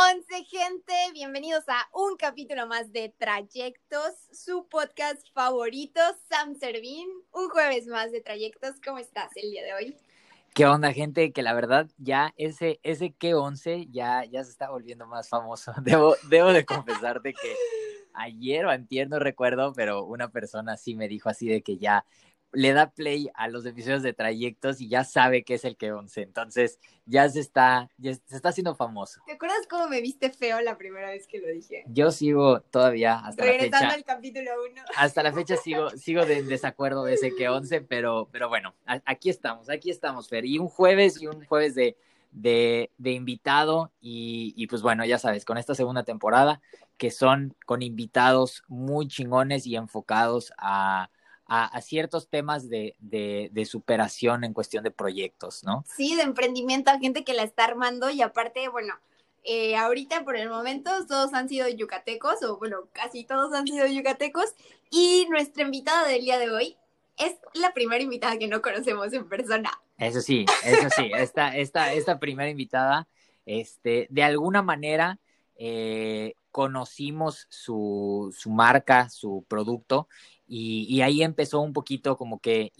11 gente, bienvenidos a un capítulo más de Trayectos, su podcast favorito, Sam Servín, un jueves más de Trayectos. ¿Cómo estás el día de hoy? ¿Qué onda, gente? Que la verdad ya ese, ese Q11 ya, ya se está volviendo más famoso. Debo, debo de confesarte que ayer o antier, no recuerdo, pero una persona sí me dijo así de que ya le da play a los episodios de trayectos y ya sabe que es el que once. Entonces ya se está, ya se está haciendo famoso. ¿Te acuerdas cómo me viste feo la primera vez que lo dije? Yo sigo todavía hasta Regresando la fecha. al capítulo 1. Hasta la fecha sigo, sigo de en desacuerdo de ese que once, pero, pero bueno, a- aquí estamos, aquí estamos, Fer. Y un jueves y un jueves de, de, de invitado y, y pues bueno, ya sabes, con esta segunda temporada que son con invitados muy chingones y enfocados a, a, a ciertos temas de, de, de superación en cuestión de proyectos, ¿no? Sí, de emprendimiento a gente que la está armando y aparte, bueno, eh, ahorita por el momento todos han sido yucatecos o bueno, casi todos han sido yucatecos y nuestra invitada del día de hoy es la primera invitada que no conocemos en persona. Eso sí, eso sí, esta, esta, esta primera invitada, este, de alguna manera eh, conocimos su, su marca, su producto, y, ahí empezó un poquito como que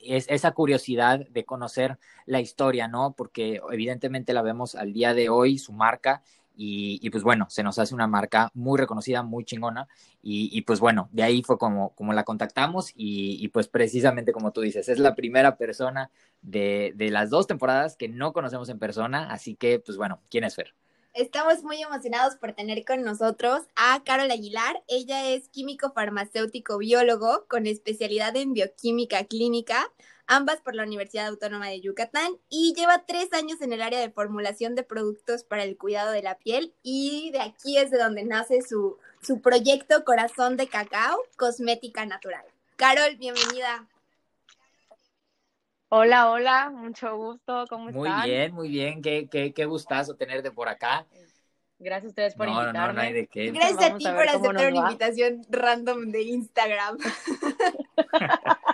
es, esa curiosidad de conocer la historia, ¿no? Porque evidentemente la vemos al día de hoy, su marca, y, pues bueno, se nos hace una marca muy reconocida, muy chingona, y, y pues bueno, de ahí fue como, como la contactamos, y, y pues precisamente como tú dices, es la primera persona de, de las dos temporadas que no conocemos en persona, así que pues bueno, ¿quién es Fer? Estamos muy emocionados por tener con nosotros a Carol Aguilar. Ella es químico farmacéutico biólogo con especialidad en bioquímica clínica, ambas por la Universidad Autónoma de Yucatán, y lleva tres años en el área de formulación de productos para el cuidado de la piel. Y de aquí es de donde nace su, su proyecto Corazón de Cacao, cosmética natural. Carol, bienvenida. Hola, hola, mucho gusto, ¿cómo Muy están? bien, muy bien, qué, qué, qué gustazo tenerte por acá. Gracias a ustedes por No, invitarme. no, no hay de qué. Gracias a ti a por aceptar una va. invitación random de Instagram.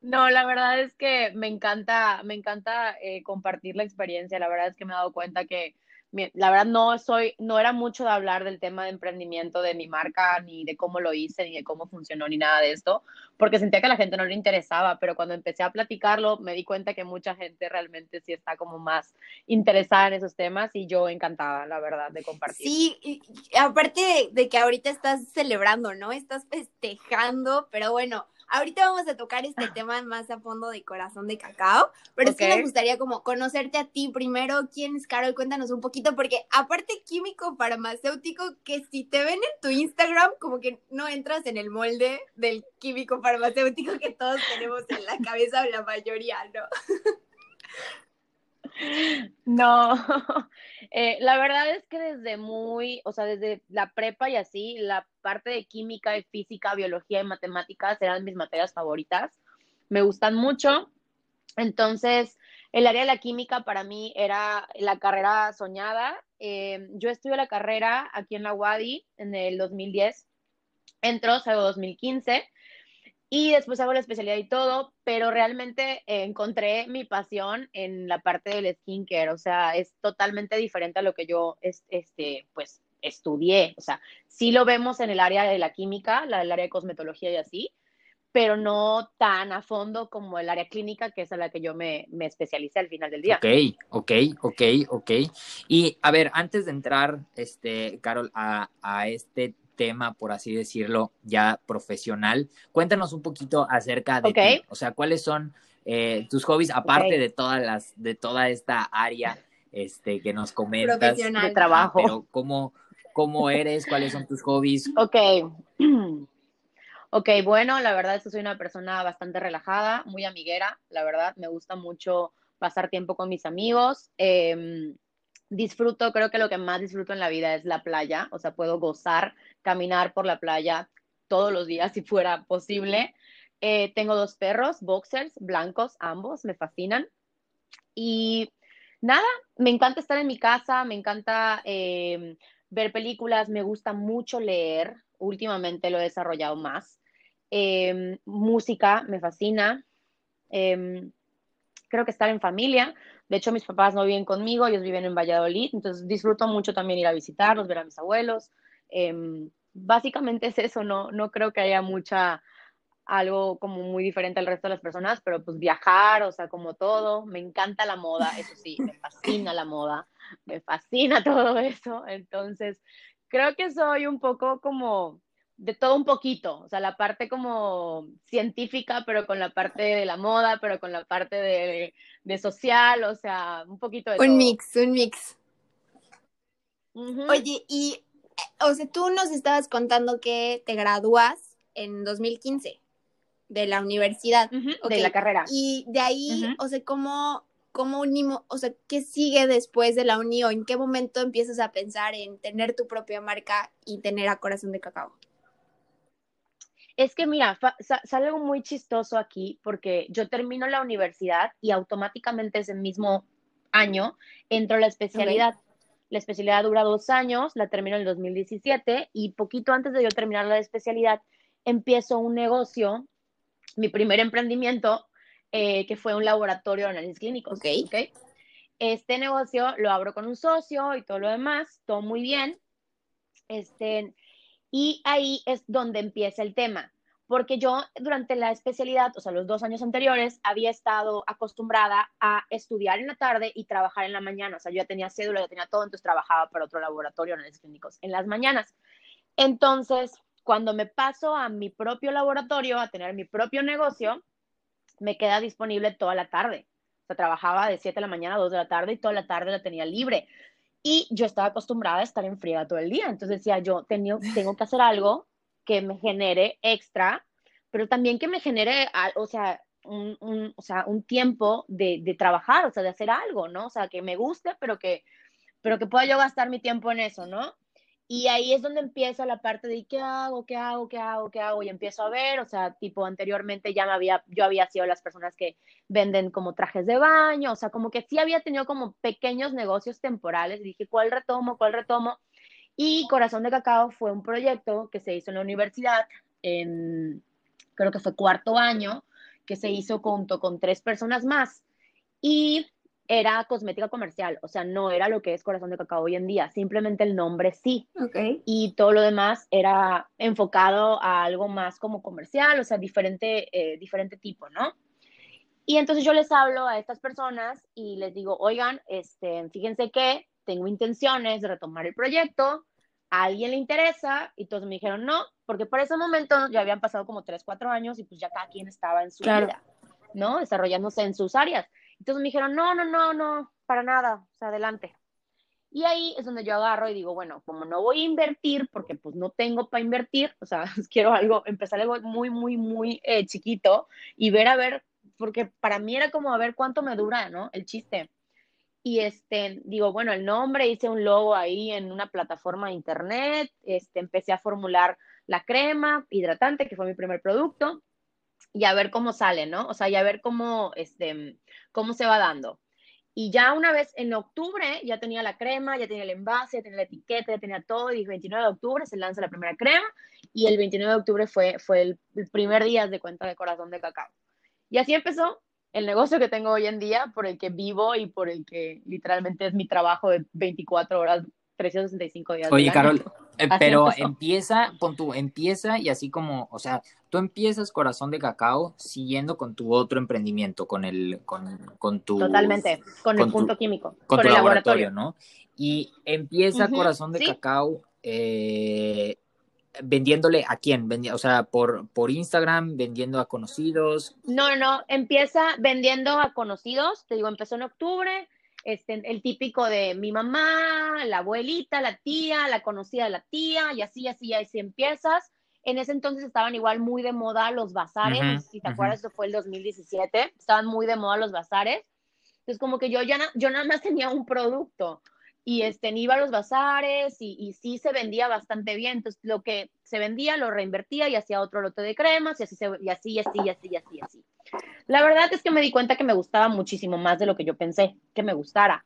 No, la verdad es que me encanta, me encanta eh, compartir la experiencia. La verdad es que me he dado cuenta que, la verdad no soy, no era mucho de hablar del tema de emprendimiento de mi marca, ni de cómo lo hice, ni de cómo funcionó, ni nada de esto, porque sentía que a la gente no le interesaba, pero cuando empecé a platicarlo, me di cuenta que mucha gente realmente sí está como más interesada en esos temas y yo encantada, la verdad, de compartir. Sí, aparte de, de que ahorita estás celebrando, ¿no? Estás festejando, pero bueno, ahorita vamos a tocar este tema más a fondo de corazón de cacao, pero sí Ok. me gustaría como conocerte a ti primero, quién es Carol, cuéntanos un poquito, porque aparte químico farmacéutico, que si te ven en tu Instagram, como que no entras en el molde del químico farmacéutico que todos tenemos en la cabeza o la mayoría, ¿no? No, eh, la verdad es que desde muy, o sea, desde la prepa y así, la parte de química, de física, biología y matemáticas eran mis materias favoritas. Me gustan mucho. Entonces, el área de la química para mí era la carrera soñada. Eh, yo estudié la carrera aquí en la UADI en el 2010, entro, salgo 2015 y después hago la especialidad y todo, pero realmente eh, encontré mi pasión en la parte del skincare, o sea, es totalmente diferente a lo que yo, es, este, pues, estudié, o sea, sí lo vemos en el área de la química, la, el área de cosmetología y así, pero no tan a fondo como el área clínica, que es a la que yo me, me especialicé al final del día. Ok, ok, ok, ok. Y a ver, antes de entrar, este, Carol, a, a este tema, por así decirlo, ya profesional, cuéntanos un poquito acerca de Ok. ti. O sea, ¿cuáles son eh, tus hobbies, aparte de todas las, de toda esta área este, que nos comentas? Profesional. De trabajo. Pero ¿cómo, cómo eres? ¿Cuáles son tus hobbies? Ok. Ok, bueno, la verdad es que soy una persona bastante relajada, muy amiguera, la verdad, me gusta mucho pasar tiempo con mis amigos. eh, disfruto, creo que lo que más disfruto en la vida es la playa, o sea, puedo gozar, caminar por la playa todos los días si fuera posible. Eh, tengo dos perros, boxers, blancos, ambos, me fascinan. Y nada, me encanta estar en mi casa, me encanta eh, ver películas, me gusta mucho leer, últimamente lo he desarrollado más. Eh, música, me fascina. Eh, creo que estar en familia. De hecho, mis papás no viven conmigo, ellos viven en Valladolid, entonces disfruto mucho también ir a visitarlos, ver a mis abuelos. Em, básicamente es eso, no, no creo que haya mucha, algo como muy diferente al resto de las personas, pero pues viajar, o sea, como todo, me encanta la moda, eso sí, me fascina la moda, me fascina todo eso, entonces creo que soy un poco como de todo un poquito, o sea, la parte como científica, pero con la parte de la moda, pero con la parte de, de social, o sea, un poquito de... Un mix, un mix. Oye, y, o sea, tú nos estabas contando que te gradúas en 2015 de la universidad. De la carrera. Y de ahí, o sea, ¿cómo, cómo unimos, o sea, qué sigue después de la uni o en qué momento empiezas a pensar en tener tu propia marca y tener a Corazón de Cacao? Es que mira, sale algo muy chistoso aquí porque yo termino la universidad y automáticamente ese mismo año entro a la especialidad. La especialidad dura dos años, la termino en el 2017 y poquito antes de yo terminar la especialidad empiezo un negocio mi primer emprendimiento, eh, que fue un laboratorio de análisis clínicos. Okay. ok. Este negocio lo abro con un socio y todo lo demás, todo muy bien. Este, y ahí es donde empieza el tema, porque yo durante la especialidad, o sea, los dos años anteriores, había estado acostumbrada a estudiar en la tarde y trabajar en la mañana. O sea, yo ya tenía cédula, ya tenía todo, entonces trabajaba para otro laboratorio análisis clínicos en las mañanas. Entonces, cuando me paso a mi propio laboratorio, a tener mi propio negocio, me queda disponible toda la tarde. O sea, trabajaba de 7 de la mañana a 2 de la tarde y toda la tarde la tenía libre. Y yo estaba acostumbrada a estar en todo el día. Entonces decía, yo tengo, tengo que hacer algo que me genere extra, pero también que me genere, o sea, un, un, o sea, un tiempo de, de, trabajar, o sea, de hacer algo, ¿no? O sea, que me guste, pero que, pero que pueda yo gastar mi tiempo en eso, ¿no? Y ahí es donde empieza la parte de qué hago, qué hago, qué hago, qué hago, y empiezo a ver, o sea, tipo anteriormente ya me había, yo había sido las personas que venden como trajes de baño, o sea, como que sí había tenido como pequeños negocios temporales, dije, ¿cuál retomo, cuál retomo? Y Corazón de Cacao fue un proyecto que se hizo en la universidad, en, creo que fue cuarto año, que se hizo junto con tres personas más. Y era cosmética comercial, o sea, no era lo que es Corazón de Cacao hoy en día, simplemente el nombre sí. Okay. Y todo lo demás era enfocado a algo más como comercial, o sea, diferente, eh, diferente tipo, ¿no? Y entonces yo les hablo a estas personas y les digo, oigan, este, fíjense que tengo intenciones de retomar el proyecto, a alguien le interesa, y todos me dijeron no, porque por ese momento ya habían pasado como 3, 4 años y pues ya cada quien estaba en su vida, ¿no? Desarrollándose en sus áreas. Entonces me dijeron, no, no, no, no, para nada, o sea, adelante. Y ahí es donde yo agarro y digo, bueno, como no voy a invertir, porque pues no tengo para invertir, o sea, quiero algo, empezar algo muy, muy, muy eh, chiquito y ver a ver, porque para mí era como a ver cuánto me dura, ¿no? El chiste. Y este, digo, bueno, el nombre, hice un logo ahí en una plataforma de internet, este, empecé a formular la crema hidratante, que fue mi primer producto, y a ver cómo sale, ¿no? O sea, y a ver cómo, este, cómo se va dando. Y ya una vez en octubre ya tenía la crema, ya tenía el envase, ya tenía la etiqueta, ya tenía todo. Y el 29 de octubre se lanza la primera crema y el 29 de octubre fue, fue el, primer día de cuenta de corazón de cacao. Y así empezó el negocio que tengo hoy en día, por el que vivo y por el que literalmente es mi trabajo de 24 horas, 365 días. Oye, Carol, eh, pero empieza, con tu, empieza y así como, o sea, tú empiezas Corazón de Cacao siguiendo con tu otro emprendimiento, con el, con, con tu... Totalmente, con, el punto químico. Con, tu el laboratorio, ¿no? Y empieza Corazón de Cacao eh, vendiéndole a quién, o sea, por, por Instagram, vendiendo a conocidos. No, no, empieza vendiendo a conocidos, te digo, empezó en octubre, este, el típico de mi mamá, la abuelita, la tía, la conocida de la tía, y así, así, así empiezas. En ese entonces estaban igual muy de moda los bazares, si te acuerdas, eso fue el 2017, estaban muy de moda los bazares. Entonces, como que yo ya yo nada más tenía un producto y este, iba a los bazares y, y, sí se vendía bastante bien. Entonces, lo que se vendía lo reinvertía y hacía otro lote de cremas y así, y así, y así, y así, y así, así. La verdad es que me di cuenta que me gustaba muchísimo más de lo que yo pensé que me gustara.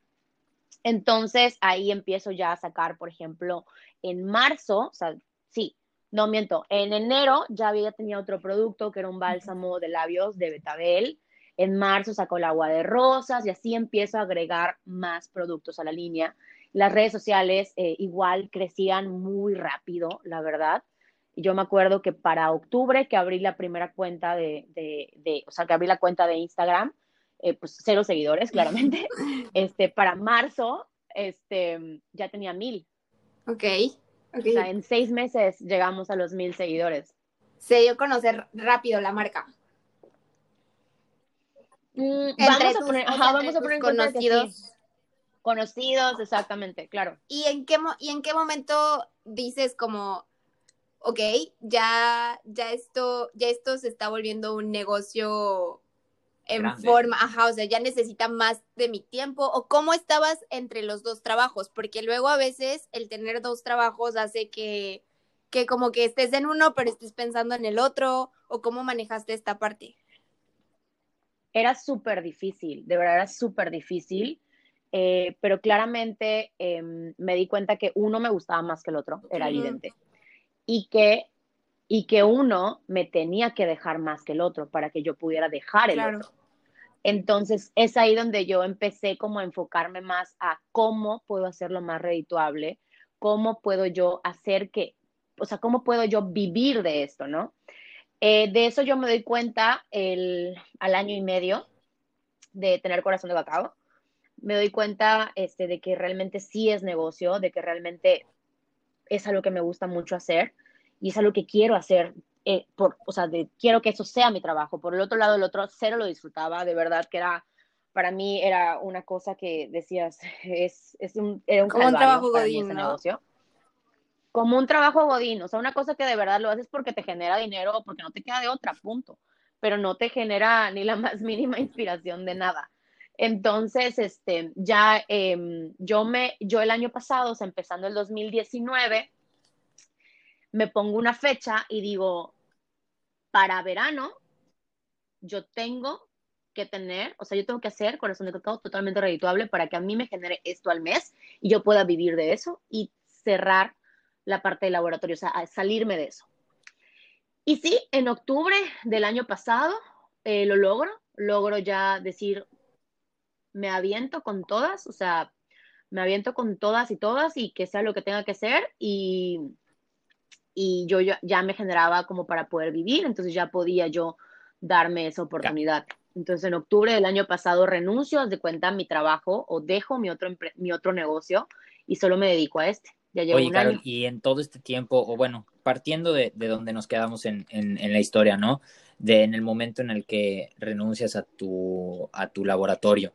Entonces ahí empiezo ya a sacar, por ejemplo, en marzo, o sea, sí, no miento, en enero ya había tenido otro producto que era un bálsamo de labios de Betabel, En marzo sacó el agua de rosas y así empiezo a agregar más productos a la línea. Las redes sociales eh, igual crecían muy rápido, la verdad. Yo me acuerdo que para octubre que abrí la primera cuenta de, de, o sea, que abrí la cuenta de Instagram, eh, pues cero seguidores, claramente. Este, para marzo, este, ya tenía mil. Ok. O sea, en seis meses llegamos a los mil seguidores. Se dio a conocer rápido la marca. Mm, vamos, a poner, vamos a poner conocidos. Conocidos, exactamente, claro. ¿Y en qué, y en qué momento dices como, ok, ya, ya esto, ya esto se está volviendo un negocio en forma, ajá, o sea, ya necesita más de mi tiempo, o cómo estabas entre los dos trabajos, porque luego a veces el tener dos trabajos hace que, que como que estés en uno, pero estés pensando en el otro, o cómo manejaste esta parte. Era súper difícil, de verdad era súper difícil, eh, pero claramente em, me di cuenta que uno me gustaba más que el otro, era evidente, y que y que uno me tenía que dejar más que el otro para que yo pudiera dejar el otro. Entonces es ahí donde yo empecé como a enfocarme más a cómo puedo hacerlo más redituable, cómo puedo yo hacer que, o sea, cómo puedo yo vivir de esto, ¿no? Eh, de eso yo me doy cuenta el, al año y medio de tener corazón de bacao. Me doy cuenta este, de que realmente sí es negocio, de que realmente es algo que me gusta mucho hacer y es algo que quiero hacer, eh, por, o sea, de, quiero que eso sea mi trabajo. Por el otro lado, el otro cero lo disfrutaba, de verdad que era, para mí era una cosa que decías, es, es un, era un, Como un trabajo godín, ¿no? negocio. Como un trabajo godín, o sea, una cosa que de verdad lo haces porque te genera dinero o porque no te queda de otra, punto. Pero no te genera ni la más mínima inspiración de nada. Entonces, este, ya em, yo me, yo el año pasado, o sea, empezando el 2019, me pongo una fecha y digo, para verano, yo tengo que tener, o sea, yo tengo que hacer corazón de cacao totalmente redituable para que a mí me genere esto al mes y yo pueda vivir de eso y cerrar la parte del laboratorio, o sea, salirme de eso. Y sí, en octubre del año pasado eh, lo logro, logro ya decir, me aviento con todas, o sea, me aviento con todas y todas y que sea lo que tenga que ser y y yo ya, me generaba como para poder vivir, entonces ya podía yo darme esa oportunidad. Entonces en octubre del año pasado renuncio, de cuenta mi trabajo o dejo mi otro, mi otro negocio y solo me dedico a este. Ya llevo un año. y en todo este tiempo, o bueno, partiendo de, de donde nos quedamos en, en, la historia, ¿no? De en el momento en el que renuncias a tu, a tu laboratorio,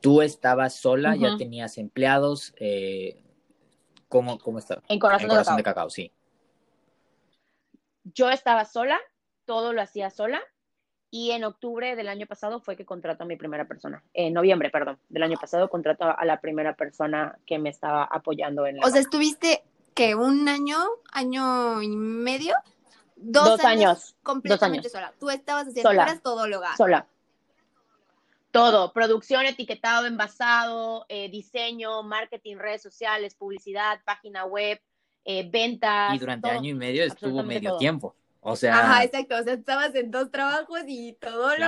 ¿tú estabas sola? ¿Ya tenías empleados? Eh, ¿cómo, ¿Cómo estaba? En Corazón, de, de Cacao, sí yo estaba sola, todo lo hacía sola. Y en octubre del año pasado fue que contrató a mi primera persona. En noviembre, perdón, del año pasado contrató a la primera persona que me estaba apoyando en la. O sea, estuviste que un año, año y medio, dos, años, completamente sola. Tú estabas haciendo, sola, eras todóloga. Sola. Todo, producción, etiquetado, envasado, eh, diseño, marketing, redes sociales, publicidad, página web, eh, ventas. Y durante año y medio estuvo medio tiempo. O sea. Ajá, exacto. O sea, estabas en dos trabajos y todo lo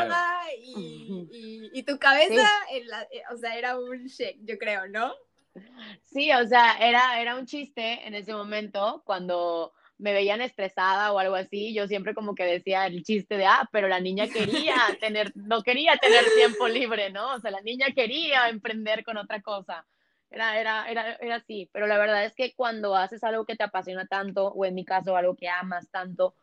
y, y, tu cabeza, en la, eh, o sea, era un shake, yo creo, ¿no? Sí, o sea, era, era un chiste en ese momento cuando me veían estresada o algo así, yo siempre como que decía el chiste de, ah, pero la niña quería tener, no quería tener tiempo libre, ¿no? O sea, la niña quería emprender con otra cosa. Era, era, era, era así, pero la verdad es que cuando haces algo que te apasiona tanto, o en mi caso algo que amas tanto,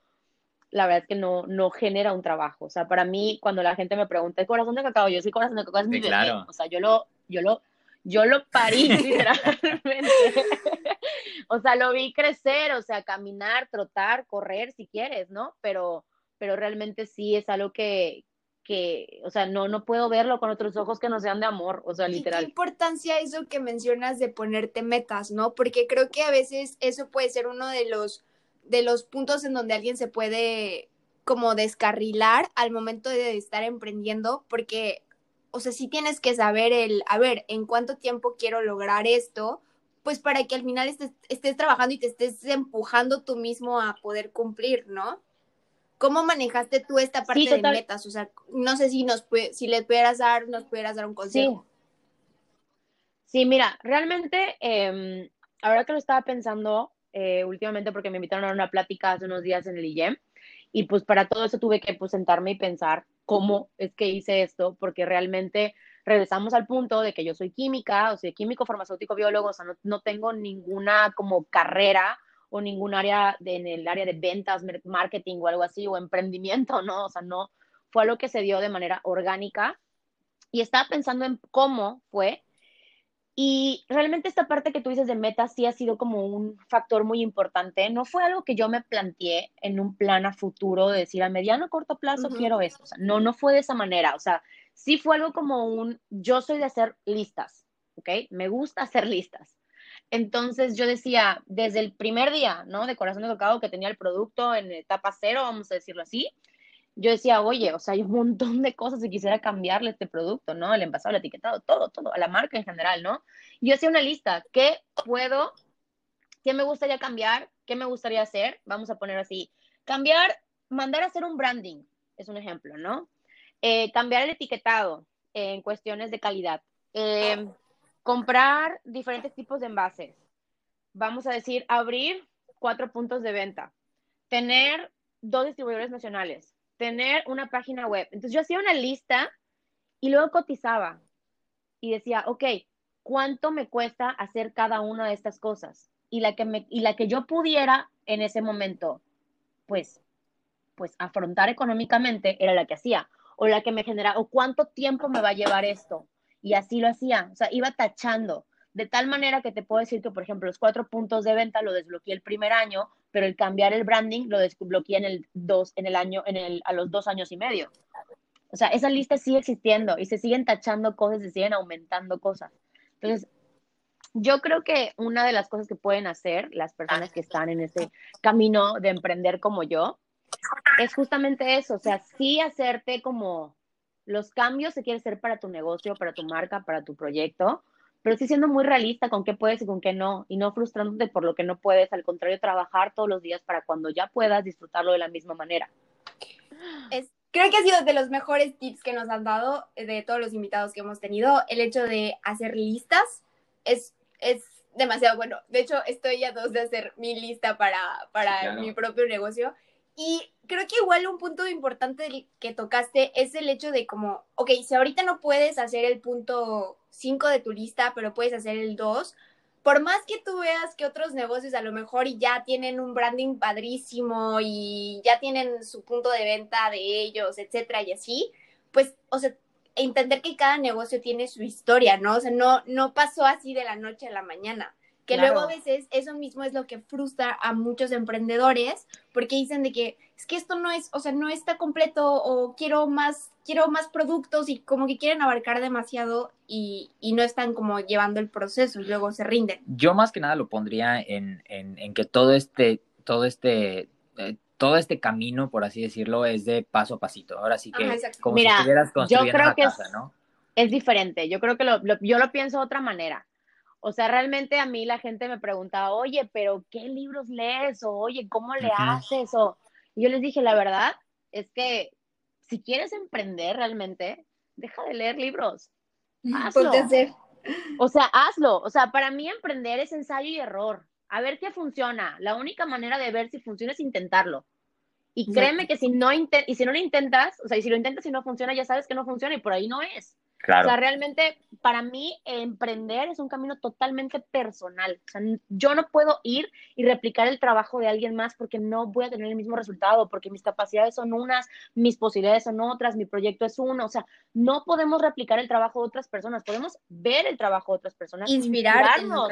la verdad es que no, no genera un trabajo. O sea, para mí, cuando la gente me pregunta, ¿el corazón de cacao? Yo soy corazón de cacao, es mi bebé. O sea, yo lo, yo lo, yo lo parí literalmente. o sea, lo vi crecer, o sea, caminar, trotar, correr si quieres, ¿no? Pero, pero realmente sí es algo que, que, o sea, no, no puedo verlo con otros ojos que no sean de amor, o sea, literal. ¿Y qué importancia eso que mencionas de ponerte metas, ¿no? Porque creo que a veces eso puede ser uno de los, de los puntos en donde alguien se puede como descarrilar al momento de estar emprendiendo, porque, o sea, sí tienes que saber el, a ver, en cuánto tiempo quiero lograr esto, pues para que al final estés, estés trabajando y te estés empujando tú mismo a poder cumplir, ¿no? ¿Cómo manejaste tú esta parte de metas? O sea, no sé si nos si le pudieras dar, nos pudieras dar un consejo. Sí, mira, realmente, eh, ahora que lo estaba pensando eh, últimamente, porque me invitaron a una plática hace unos días en el IEM, y pues para todo eso tuve que pues, sentarme y pensar cómo es que hice esto, porque realmente regresamos al punto de que yo soy química, o sea, químico, farmacéutico, biólogo, o sea, no, no tengo ninguna como carrera o ningún área en el área de ventas, marketing o algo así, o emprendimiento, ¿no? O sea, no, fue algo que se dio de manera orgánica. Y estaba pensando en cómo fue. Y realmente esta parte que tú dices de metas sí ha sido como un factor muy importante. No fue algo que yo me planteé en un plan a futuro de decir a mediano o corto plazo quiero eso. O sea, no, no fue de esa manera. O sea, sí fue algo como un, yo soy de hacer listas, ¿ok? Me gusta hacer listas. Entonces yo decía, desde el primer día, ¿no? De Corazón de Cacao, que tenía el producto en etapa cero, vamos a decirlo así, yo decía, oye, o sea, hay un montón de cosas que quisiera cambiarle este producto, ¿no? El envasado, el etiquetado, todo, todo, a la marca en general, ¿no? yo hacía una lista, ¿qué puedo, qué me gustaría cambiar, qué me gustaría hacer? Vamos a poner así, cambiar, mandar a hacer un branding, es un ejemplo, ¿no? Eh, cambiar el etiquetado en cuestiones de calidad. Eh, comprar diferentes tipos de envases. Vamos a decir, abrir cuatro puntos de venta, tener dos distribuidores nacionales, tener una página web. Entonces yo hacía una lista y luego cotizaba y decía, ok, ¿cuánto me cuesta hacer cada una de estas cosas? Y la que, me, y la que yo pudiera en ese momento, pues, pues afrontar económicamente era la que hacía, o la que me genera, o cuánto tiempo me va a llevar esto, y así lo hacía, o sea, iba tachando, de tal manera que te puedo decir que, por ejemplo, los cuatro puntos de venta lo desbloqueé el primer año, pero el cambiar el branding lo desbloqueé en el dos, en el año, en el, a los dos años y medio. O sea, esa lista sigue existiendo y se siguen tachando cosas, se siguen aumentando cosas. Entonces, yo creo que una de las cosas que pueden hacer las personas que están en ese camino de emprender como yo es justamente eso, o sea, sí hacerte como los cambios que quieres hacer para tu negocio, para tu marca, para tu proyecto, pero sí siendo muy realista con qué puedes y con qué no, y no frustrándote por lo que no puedes, al contrario, trabajar todos los días para cuando ya puedas disfrutarlo de la misma manera. Es, creo que ha sido de los mejores tips que nos han dado de todos los invitados que hemos tenido, el hecho de hacer listas es, es demasiado bueno. De hecho, estoy a dos de hacer mi lista para, para mi propio negocio y creo que igual un punto importante que tocaste es el hecho de como, ok, si ahorita no puedes hacer el punto 5 de tu lista, pero puedes hacer el 2, por más que tú veas que otros negocios a lo mejor ya tienen un branding padrísimo y ya tienen su punto de venta de ellos, etcétera, y así, pues, o sea, entender que cada negocio tiene su historia, ¿no? O sea, no, no pasó así de la noche a la mañana. Que luego a veces eso mismo es lo que frustra a muchos emprendedores porque dicen de que es que esto no es, o sea, no está completo o quiero más, quiero más productos y como que quieren abarcar demasiado y, y no están como llevando el proceso y luego se rinden. Yo más que nada lo pondría en, en, en que todo este, todo este, eh, todo este camino, por así decirlo, es de paso a pasito. Ahora sí que como Mira, si estuvieras construyendo yo creo que casa, ¿no? Es diferente. Yo creo que lo, yo lo pienso de otra manera. O sea, realmente a mí la gente me preguntaba, oye, pero ¿qué libros lees? O oye, ¿cómo le haces? O y yo les dije, la verdad es que si quieres emprender realmente, deja de leer libros. Hazlo. O sea, hazlo. O sea, para mí emprender es ensayo y error. A ver qué funciona. La única manera de ver si funciona es intentarlo. Y créeme que si no, y si no lo intentas, o sea, y si lo intentas y no funciona, ya sabes que no funciona y por ahí no es. O sea, realmente para mí emprender es un camino totalmente personal. O sea, yo no puedo ir y replicar el trabajo de alguien más porque no voy a tener el mismo resultado, porque mis capacidades son unas, mis posibilidades son otras, mi proyecto es uno. O sea, no podemos replicar el trabajo de otras personas, podemos ver el trabajo de otras personas, inspirarnos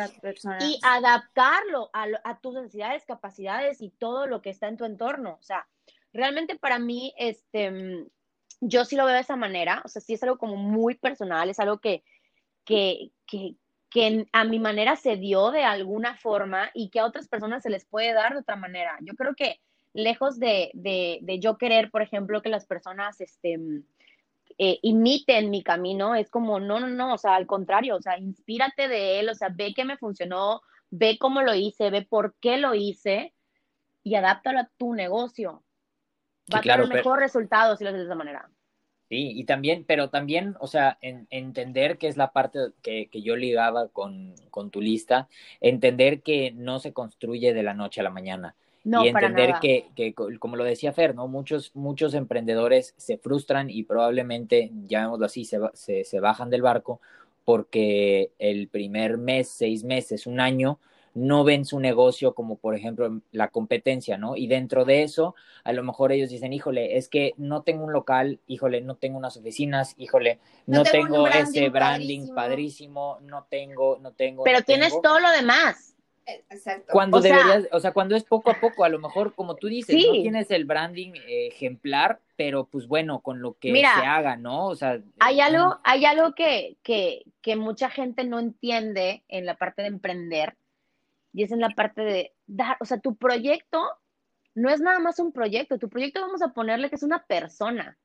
y adaptarlo a, a tus necesidades, capacidades y todo lo que está en tu entorno. O sea, realmente para mí, este yo sí lo veo de esa manera, o sea, sí es algo como muy personal, es algo que, que, que, que a mi manera se dio de alguna forma y que a otras personas se les puede dar de otra manera. Yo creo que lejos de, de, de yo querer, por ejemplo, que las personas este, eh, imiten mi camino, es como, no, no, no, o sea, al contrario, o sea, inspírate de él, o sea, ve que me funcionó, ve cómo lo hice, ve por qué lo hice y adáptalo a tu negocio. va a tener mejor resultado si lo haces de esa manera. Sí, y también, pero también, o sea, entender que es la parte que, que yo ligaba con, con, tu lista, entender que no se construye de la noche a la mañana. No, y entender Que, que, como lo decía Fer, ¿no? Muchos, muchos emprendedores se frustran y probablemente, llamémoslo así, se, se, se bajan del barco porque el primer mes, seis meses, un año, no ven su negocio como por ejemplo la competencia, ¿no? Y dentro de eso, a lo mejor ellos dicen, híjole, es que no tengo un local, híjole, no tengo unas oficinas, híjole, no, tengo, ese branding padrísimo. no tengo, no tengo. Pero tienes todo lo demás. Eh, exacto. Cuando o deberías, sea, o sea, cuando es poco a poco, a lo mejor, como tú dices, no tienes el branding eh, ejemplar, pero pues bueno, con lo que se haga, ¿no? O sea, hay algo, hay algo que, que, que mucha gente no entiende en la parte de emprender, y es en la parte de dar, o sea, tu proyecto no es nada más un proyecto, tu proyecto vamos a ponerle que es una persona.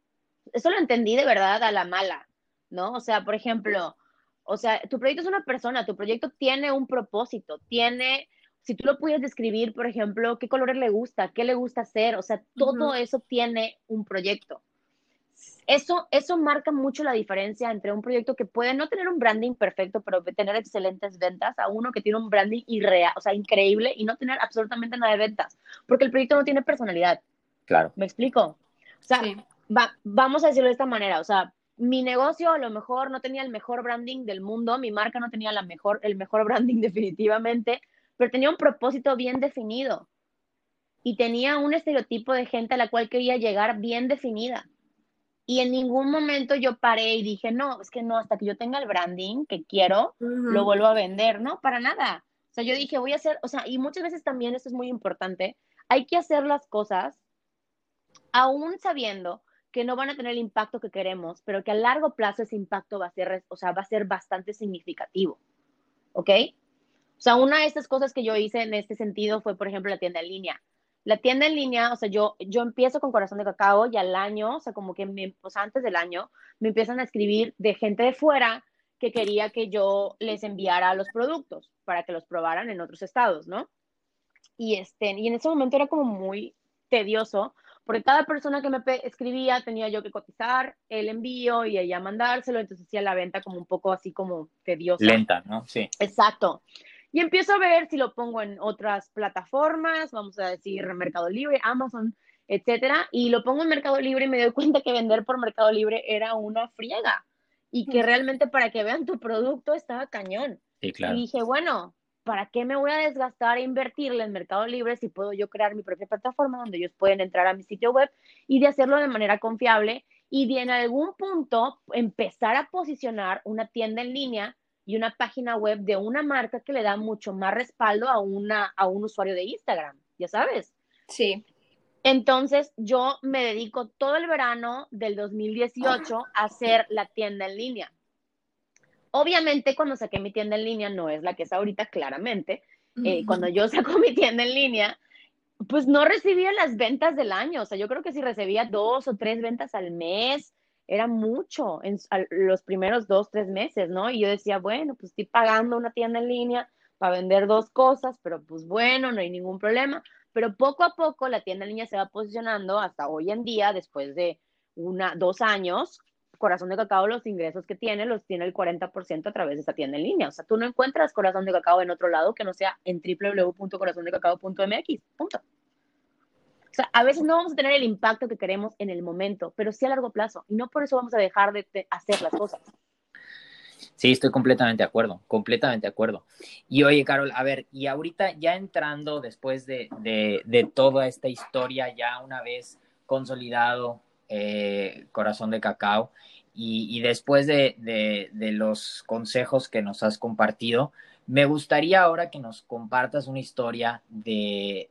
Eso lo entendí de verdad a la mala, ¿no? O sea, por ejemplo, o sea, tu proyecto es una persona, tu proyecto tiene un propósito, tiene, si tú lo puedes describir, por ejemplo, qué colores le gusta, qué le gusta hacer, o sea, todo eso tiene un proyecto eso, eso marca mucho la diferencia entre un proyecto que puede no tener un branding perfecto, pero tener excelentes ventas, a uno que tiene un branding irreal, o sea, increíble y no tener absolutamente nada de ventas, porque el proyecto no tiene personalidad. Claro. ¿Me explico? O sea, vamos a decirlo de esta manera, o sea, mi negocio a lo mejor no tenía el mejor branding del mundo, mi marca no tenía la mejor, el mejor branding definitivamente, pero tenía un propósito bien definido y tenía un estereotipo de gente a la cual quería llegar bien definida. Y en ningún momento yo paré y dije, no, es que no, hasta que yo tenga el branding que quiero, lo vuelvo a vender, no, para nada. O sea, yo dije, voy a hacer, o sea, y muchas veces también esto es muy importante, hay que hacer las cosas aún sabiendo que no van a tener el impacto que queremos, pero que a largo plazo ese impacto va a ser, o sea, va a ser bastante significativo. ¿Ok? O sea, una de estas cosas que yo hice en este sentido fue, por ejemplo, la tienda en línea la tienda en línea, o sea, yo, yo empiezo con Corazón de Cacao y al año, o sea, como que me, pues antes del año, me empiezan a escribir de gente de fuera que quería que yo les enviara los productos para que los probaran en otros estados, ¿no? Y, este, y en ese momento era como muy tedioso, porque cada persona que me escribía tenía yo que cotizar el envío y ella mandárselo, entonces hacía la venta como un poco así como tediosa. Lenta, ¿no? Sí. Exacto. Y empiezo a ver si lo pongo en otras plataformas, vamos a decir Mercado Libre, Amazon, etcétera, y lo pongo en Mercado Libre y me doy cuenta que vender por Mercado Libre era una friega y que realmente para que vean tu producto estaba cañón. Sí, claro. Y dije, bueno, ¿para qué me voy a desgastar e invertirle en Mercado Libre si puedo yo crear mi propia plataforma donde ellos pueden entrar a mi sitio web y de hacerlo de manera confiable y de en algún punto empezar a posicionar una tienda en línea y una página web de una marca que le da mucho más respaldo a, una, a un usuario de Instagram, ya sabes. Sí. Entonces yo me dedico todo el verano del 2018 a hacer la tienda en línea. Obviamente cuando saqué mi tienda en línea no es la que es ahorita claramente. Eh, cuando yo saco mi tienda en línea, pues no recibía las ventas del año. O sea, yo creo que si recibía dos o tres ventas al mes, era mucho en los primeros dos, tres meses, ¿no? Y yo decía, bueno, pues estoy pagando una tienda en línea para vender dos cosas, pero pues bueno, no hay ningún problema. Pero poco a poco la tienda en línea se va posicionando hasta hoy en día, después de una, dos años, Corazón de Cacao, los ingresos que tiene, los tiene el 40% a través de esa tienda en línea. O sea, tú no encuentras Corazón de Cacao en otro lado que no sea en www.corazondecacao.mx. Punto. O sea, a veces no vamos a tener el impacto que queremos en el momento, pero sí a largo plazo. Y no por eso vamos a dejar de, hacer las cosas. Sí, estoy completamente de acuerdo, completamente de acuerdo. Y oye, Carol, a ver, y ahorita ya entrando después de, de, toda esta historia, ya una vez consolidado eh, Corazón de Cacao, y, y después de, de, los consejos que nos has compartido, me gustaría ahora que nos compartas una historia de,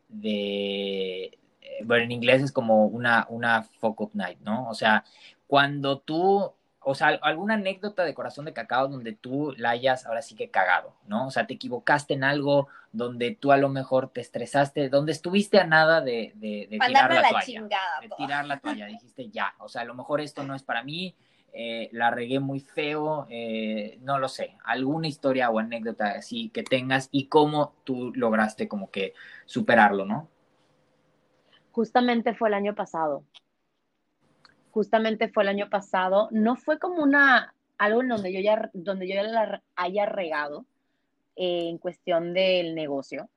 bueno, en inglés es como una, una fuck up night, ¿no? O sea, cuando tú, o sea, alguna anécdota de corazón de cacao donde tú la hayas ahora sí que cagado, ¿no? O sea, te equivocaste en algo donde tú a lo mejor te estresaste, donde estuviste a nada de, de, tirar la, toalla. de tirar la toalla, dijiste ya, o sea, a lo mejor esto no es para mí, eh, la regué muy feo, eh, no lo sé, alguna historia o anécdota así que tengas y cómo tú lograste como que superarlo, ¿no? Justamente fue el año pasado. Justamente fue el año pasado. No fue como una algo en donde yo ya, donde yo ya la haya regado eh, en cuestión del negocio,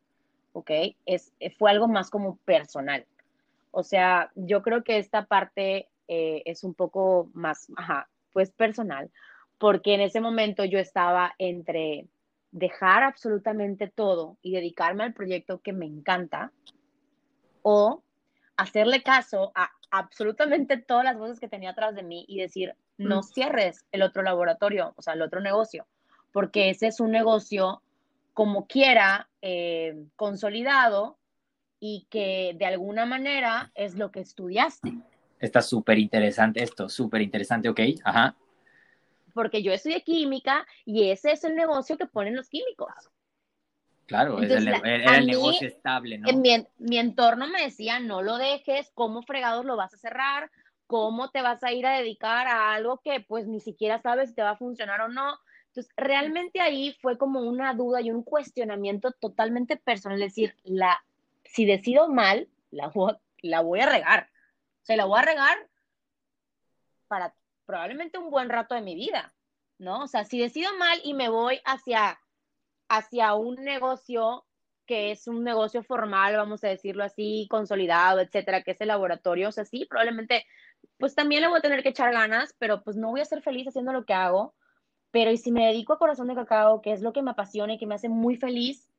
¿ok? Es, fue algo más como personal. O sea, yo creo que esta parte eh, es un poco más, ajá, pues personal, porque en ese momento yo estaba entre dejar absolutamente todo y dedicarme al proyecto que me encanta o hacerle caso a absolutamente todas las voces que tenía atrás de mí y decir, no mm. cierres el otro laboratorio, o sea, el otro negocio, porque ese es un negocio como quiera eh, consolidado y que de alguna manera es lo que estudiaste. Está súper interesante esto, súper interesante, ok, ajá. Porque yo estudié química y ese es el negocio que ponen los químicos. Claro, es el, era el negocio estable, ¿no? En mi, mi, entorno me decía, no lo dejes, ¿cómo fregados lo vas a cerrar? ¿Cómo te vas a ir a dedicar a algo que pues ni siquiera sabes si te va a funcionar o no? Entonces, realmente ahí fue como una duda y un cuestionamiento totalmente personal, es decir, la, si decido mal, la voy, la voy a regar. O sea, la voy a regar para probablemente un buen rato de mi vida, ¿no? O sea, si decido mal y me voy hacia hacia un negocio que es un negocio formal, vamos a decirlo así, consolidado, etcétera, que es el laboratorio, o sea, sí, probablemente, pues también le voy a tener que echar ganas, pero pues no voy a ser feliz haciendo lo que hago, pero y si me dedico a corazón de cacao, que es lo que me apasiona y que me hace muy feliz,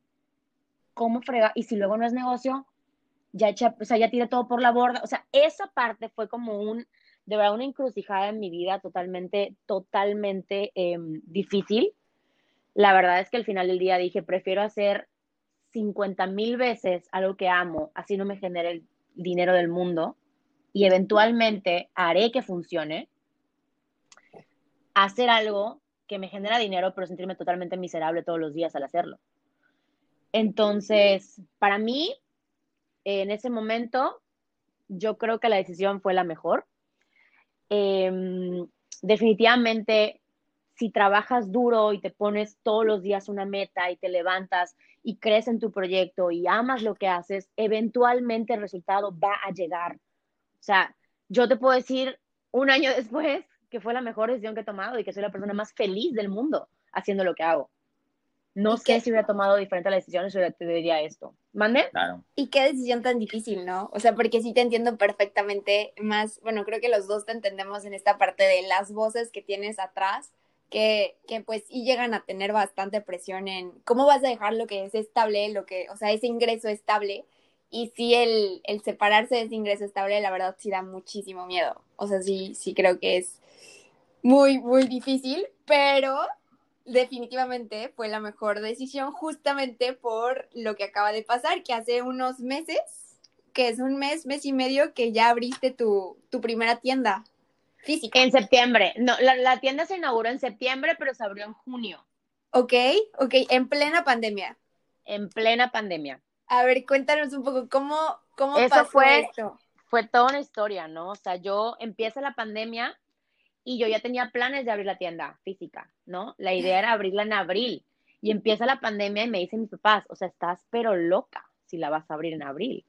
¿cómo frega? Y si luego no es negocio, ya echa, o sea, ya tiré todo por la borda, o sea, esa parte fue como un, de verdad, una encrucijada en mi vida totalmente, totalmente em, difícil, la verdad es que al final del día dije, prefiero hacer 50 mil veces algo que amo, así no me genere el dinero del mundo y eventualmente haré que funcione, hacer algo que me genera dinero, pero sentirme totalmente miserable todos los días al hacerlo. Entonces, para mí, en ese momento, yo creo que la decisión fue la mejor. Em, definitivamente si trabajas duro y te pones todos los días una meta y te levantas y crees en tu proyecto y amas lo que haces, eventualmente el resultado va a llegar. O sea, yo te puedo decir un año después que fue la mejor decisión que he tomado y que soy la persona más feliz del mundo haciendo lo que hago. No sé si hubiera tomado diferentes las decisiones, yo te diría esto. ¿Mande? Claro. Y qué decisión tan difícil, ¿no? O sea, porque sí te entiendo perfectamente más, bueno, creo que los dos te entendemos en esta parte de las voces que tienes atrás que, pues y llegan a tener bastante presión en cómo vas a dejar lo que es estable, lo que, o sea, ese ingreso estable. Y sí, el, el separarse de ese ingreso estable, la verdad, sí da muchísimo miedo. O sea, sí, sí creo que es muy, muy difícil, pero definitivamente fue la mejor decisión justamente por lo que acaba de pasar, que hace unos meses, que es un mes, mes y medio, que ya abriste tu, tu primera tienda. En septiembre. No, la, tienda se inauguró en septiembre, pero se abrió en junio. Ok, ok, en plena pandemia. En plena pandemia. A ver, cuéntanos un poco cómo, cómo pasó fue, esto. Fue toda una historia, ¿no? O sea, yo empieza la pandemia y yo ya tenía planes de abrir la tienda física, ¿no? La idea era abrirla en abril. Y empieza la pandemia y me dicen mis papás, o sea, estás pero loca si la vas a abrir en abril.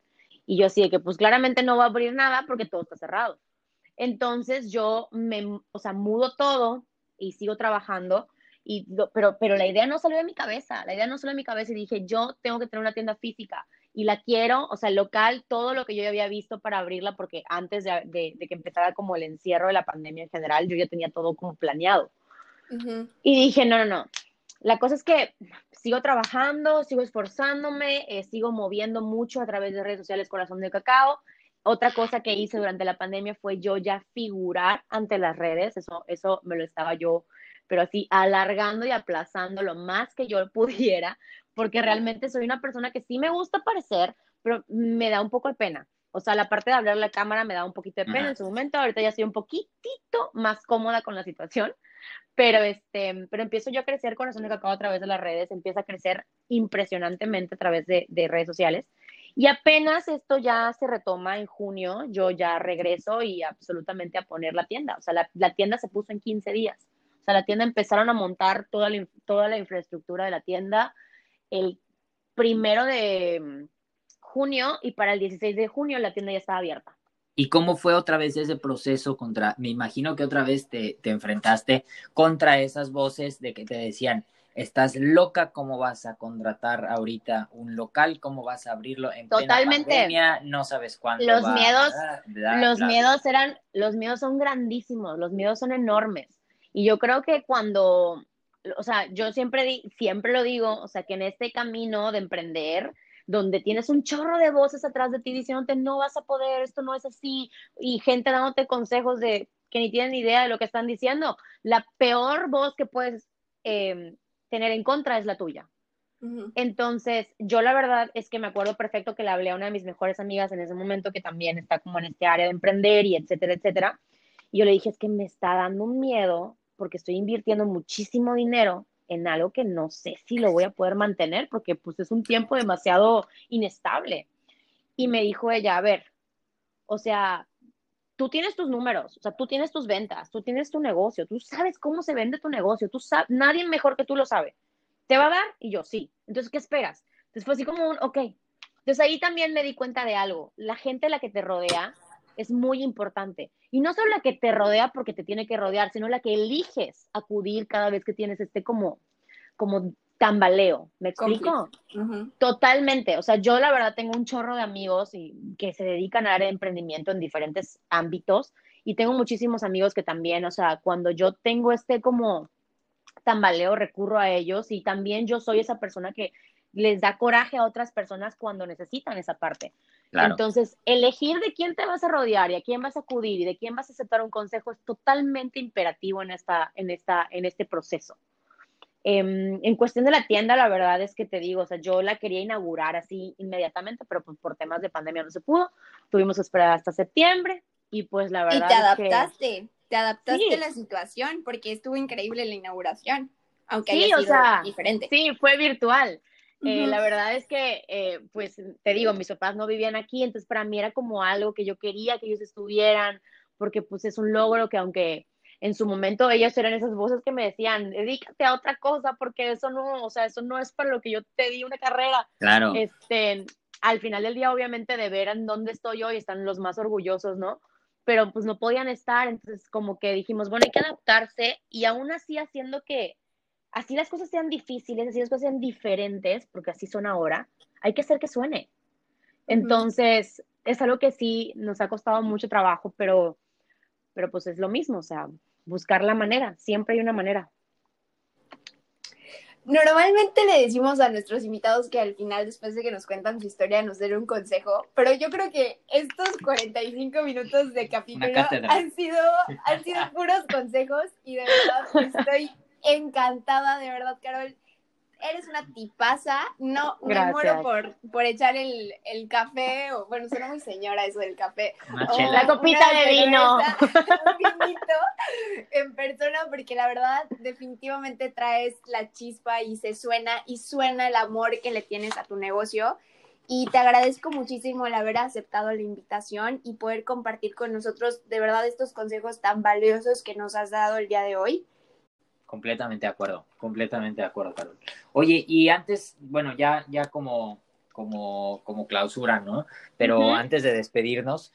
Y yo sí, que pues claramente no va a abrir nada porque todo está cerrado. Entonces yo me, o sea, mudo todo y sigo trabajando, y, pero, pero la idea no salió de mi cabeza, la idea no salió de mi cabeza y dije, yo tengo que tener una tienda física y la quiero, o sea, el local, todo lo que yo ya había visto para abrirla, porque antes de, que empezara como el encierro de la pandemia en general, yo ya tenía todo como planeado. Y dije, no, no, no. La cosa es que sigo trabajando, sigo esforzándome, eh, sigo moviendo mucho a través de redes sociales Corazón de Cacao otra cosa que hice durante la pandemia fue yo ya figurar ante las redes, eso, eso me lo estaba yo, pero así alargando y aplazando lo más que yo pudiera, porque realmente soy una persona que sí me gusta aparecer, pero me da un poco de pena. O sea, la parte de hablar a la cámara me da un poquito de pena en su momento, ahorita ya estoy un poquitito más cómoda con la situación, pero este, pero empiezo yo a crecer con de Cacao a través de las redes, empieza a crecer impresionantemente a través de, de redes sociales. Y apenas esto ya se retoma en junio, yo ya regreso y absolutamente a poner la tienda. O sea, la, tienda se puso en 15 días. O sea, la tienda empezaron a montar toda la, toda la infraestructura de la tienda. El primero de junio y para el 16 de junio la tienda ya estaba abierta. ¿Y cómo fue otra vez ese proceso contra, me imagino que otra vez te, te enfrentaste contra esas voces de que te decían, estás loca, ¿cómo vas a contratar ahorita un local? ¿Cómo vas a abrirlo en Totalmente. plena pandemia? No sabes cuándo Los va, miedos, bla, bla, los bla. miedos eran, los miedos son grandísimos, los miedos son enormes. Y yo creo que cuando, o sea, yo siempre, di- siempre lo digo, o sea, que en este camino de emprender, donde tienes un chorro de voces atrás de ti diciéndote no vas a poder, esto no es así, y gente dándote consejos de que ni tienen idea de lo que están diciendo, la peor voz que puedes eh, tener en contra es la tuya. Entonces, yo la verdad es que me acuerdo perfecto que le hablé a una de mis mejores amigas en ese momento que también está como en este área de emprender y etcétera, etcétera. Y yo le dije, es que me está dando un miedo porque estoy invirtiendo muchísimo dinero en algo que no sé si lo voy a poder mantener porque pues es un tiempo demasiado inestable. Y me dijo ella, a ver, o sea, tú tienes tus números, o sea, tú tienes tus ventas, tú tienes tu negocio, tú sabes cómo se vende tu negocio, tú sabes, nadie mejor que tú lo sabe. ¿Te va a dar? Y yo, sí. Entonces, ¿qué esperas? Entonces fue así como un, ok. Entonces ahí también me di cuenta de algo. La gente a la que te rodea es muy importante. Y no solo la que te rodea porque te tiene que rodear, sino la que eliges acudir cada vez que tienes este como, como tambaleo. ¿Me explico? Ujú. Totalmente. O sea, yo la verdad tengo un chorro de amigos y, que se dedican a área de emprendimiento en diferentes ámbitos y tengo muchísimos amigos que también, o sea, cuando yo tengo este como tambaleo, recurro a ellos y también yo soy esa persona que les da coraje a otras personas cuando necesitan esa parte. Claro. Entonces, elegir de quién te vas a rodear y a quién vas a acudir y de quién vas a aceptar un consejo es totalmente imperativo en, esta, en, esta, en este proceso. Em, en cuestión de la tienda, la verdad es que te digo, o sea, yo la quería inaugurar así inmediatamente, pero pues por temas de pandemia no se pudo. Tuvimos que esperar hasta septiembre y pues la Y verdad te es que- adaptaste, te adaptaste Sí. a la situación porque estuvo increíble la inauguración, aunque Sí, haya o sido sea, diferente. Sí, fue virtual. Eh, Ujú. la verdad es que, eh, pues, te digo, mis papás no vivían aquí, entonces para mí era como algo que yo quería que ellos estuvieran, porque pues es un logro que aunque en su momento ellos eran esas voces que me decían, dedícate a otra cosa, porque eso no, o sea, eso no es para lo que yo te di una carrera. Claro. Este, al final del día, obviamente, de ver en dónde estoy hoy, están los más orgullosos, ¿no? Pero pues no podían estar, entonces como que dijimos, bueno, hay que adaptarse y aún así haciendo que así las cosas sean difíciles, así las cosas sean diferentes, porque así son ahora, hay que hacer que suene. Entonces, es algo que sí nos ha costado mucho trabajo, pero, pero pues es lo mismo, o sea, buscar la manera, siempre hay una manera. Normalmente le decimos a nuestros invitados que al final, después de que nos cuentan su historia, nos den un consejo, pero yo creo que estos 45 minutos de capítulo han sido, han sido puros consejos y de verdad estoy encantada, de verdad, Carol. Eres una tipaza, no me muero por, por echar el, el café, o bueno, suena muy señora eso del café, o. La copita de vino. un vinito en persona, porque la verdad definitivamente traes la chispa y se suena y suena el amor que le tienes a tu negocio. Y te agradezco muchísimo el haber aceptado la invitación y poder compartir con nosotros de verdad estos consejos tan valiosos que nos has dado el día de hoy. Completamente de acuerdo, completamente de acuerdo, Carol. Oye, y antes, bueno, ya, ya como, como, como clausura, ¿no? Pero antes de despedirnos,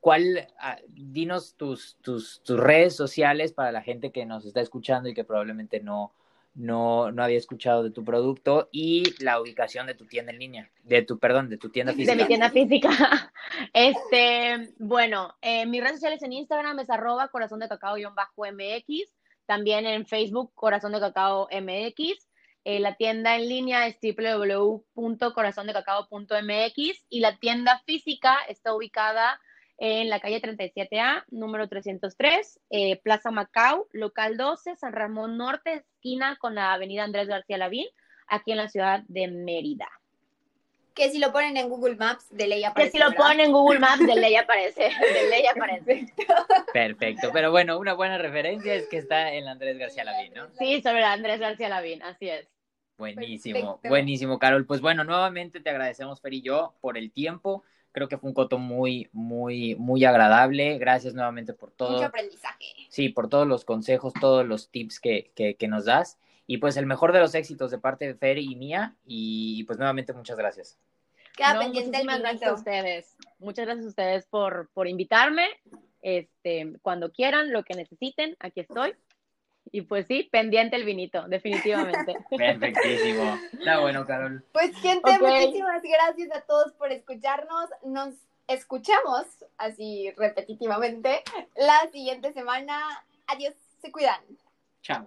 ¿cuál, ah, dinos tus, tus, tus redes sociales para la gente que nos está escuchando y que probablemente no, no, no había escuchado de tu producto y la ubicación de tu tienda en línea, de tu, perdón, de tu tienda física. De mi tienda física. Este, bueno, eh, mis redes sociales en Instagram es arroba corazón de cacao-mx, también en Facebook corazón de cacao mx. Eh, la tienda en línea es www.corazondecacao.mx y la tienda física está ubicada en la calle 37A, número 303, eh, Plaza Macao, local 12, San Ramón Norte, esquina con la avenida Andrés García Lavín, aquí en la ciudad de Mérida. Que si lo ponen en Google Maps, de ley Que aparece. si lo ¿verdad? ponen en Google Maps, de ley aparece. De ley aparece. Perfecto, pero bueno, una buena referencia es que está en la Andrés García Lavín, ¿no? Sí, sobre Andrés García Lavín, así es. Buenísimo, Perfecto. buenísimo, Carol. Pues bueno, nuevamente te agradecemos, Fer y yo, por el tiempo. Creo que fue un coto muy, muy, muy agradable. Gracias nuevamente por todo. Mucho aprendizaje. Sí, por todos los consejos, todos los tips que, que, que nos das. Y pues el mejor de los éxitos de parte de Fer y mía. Y pues nuevamente muchas gracias. Queda No, pendiente el gracias a ustedes. Muchas gracias a ustedes por, por invitarme. Este, cuando quieran, lo que necesiten, aquí estoy. Y pues sí, pendiente el vinito, definitivamente. Perfectísimo. Está bueno, Carol. Pues gente, muchísimas gracias a todos por escucharnos. Nos escuchamos así repetitivamente la siguiente semana. Adiós, se cuidan. Chao.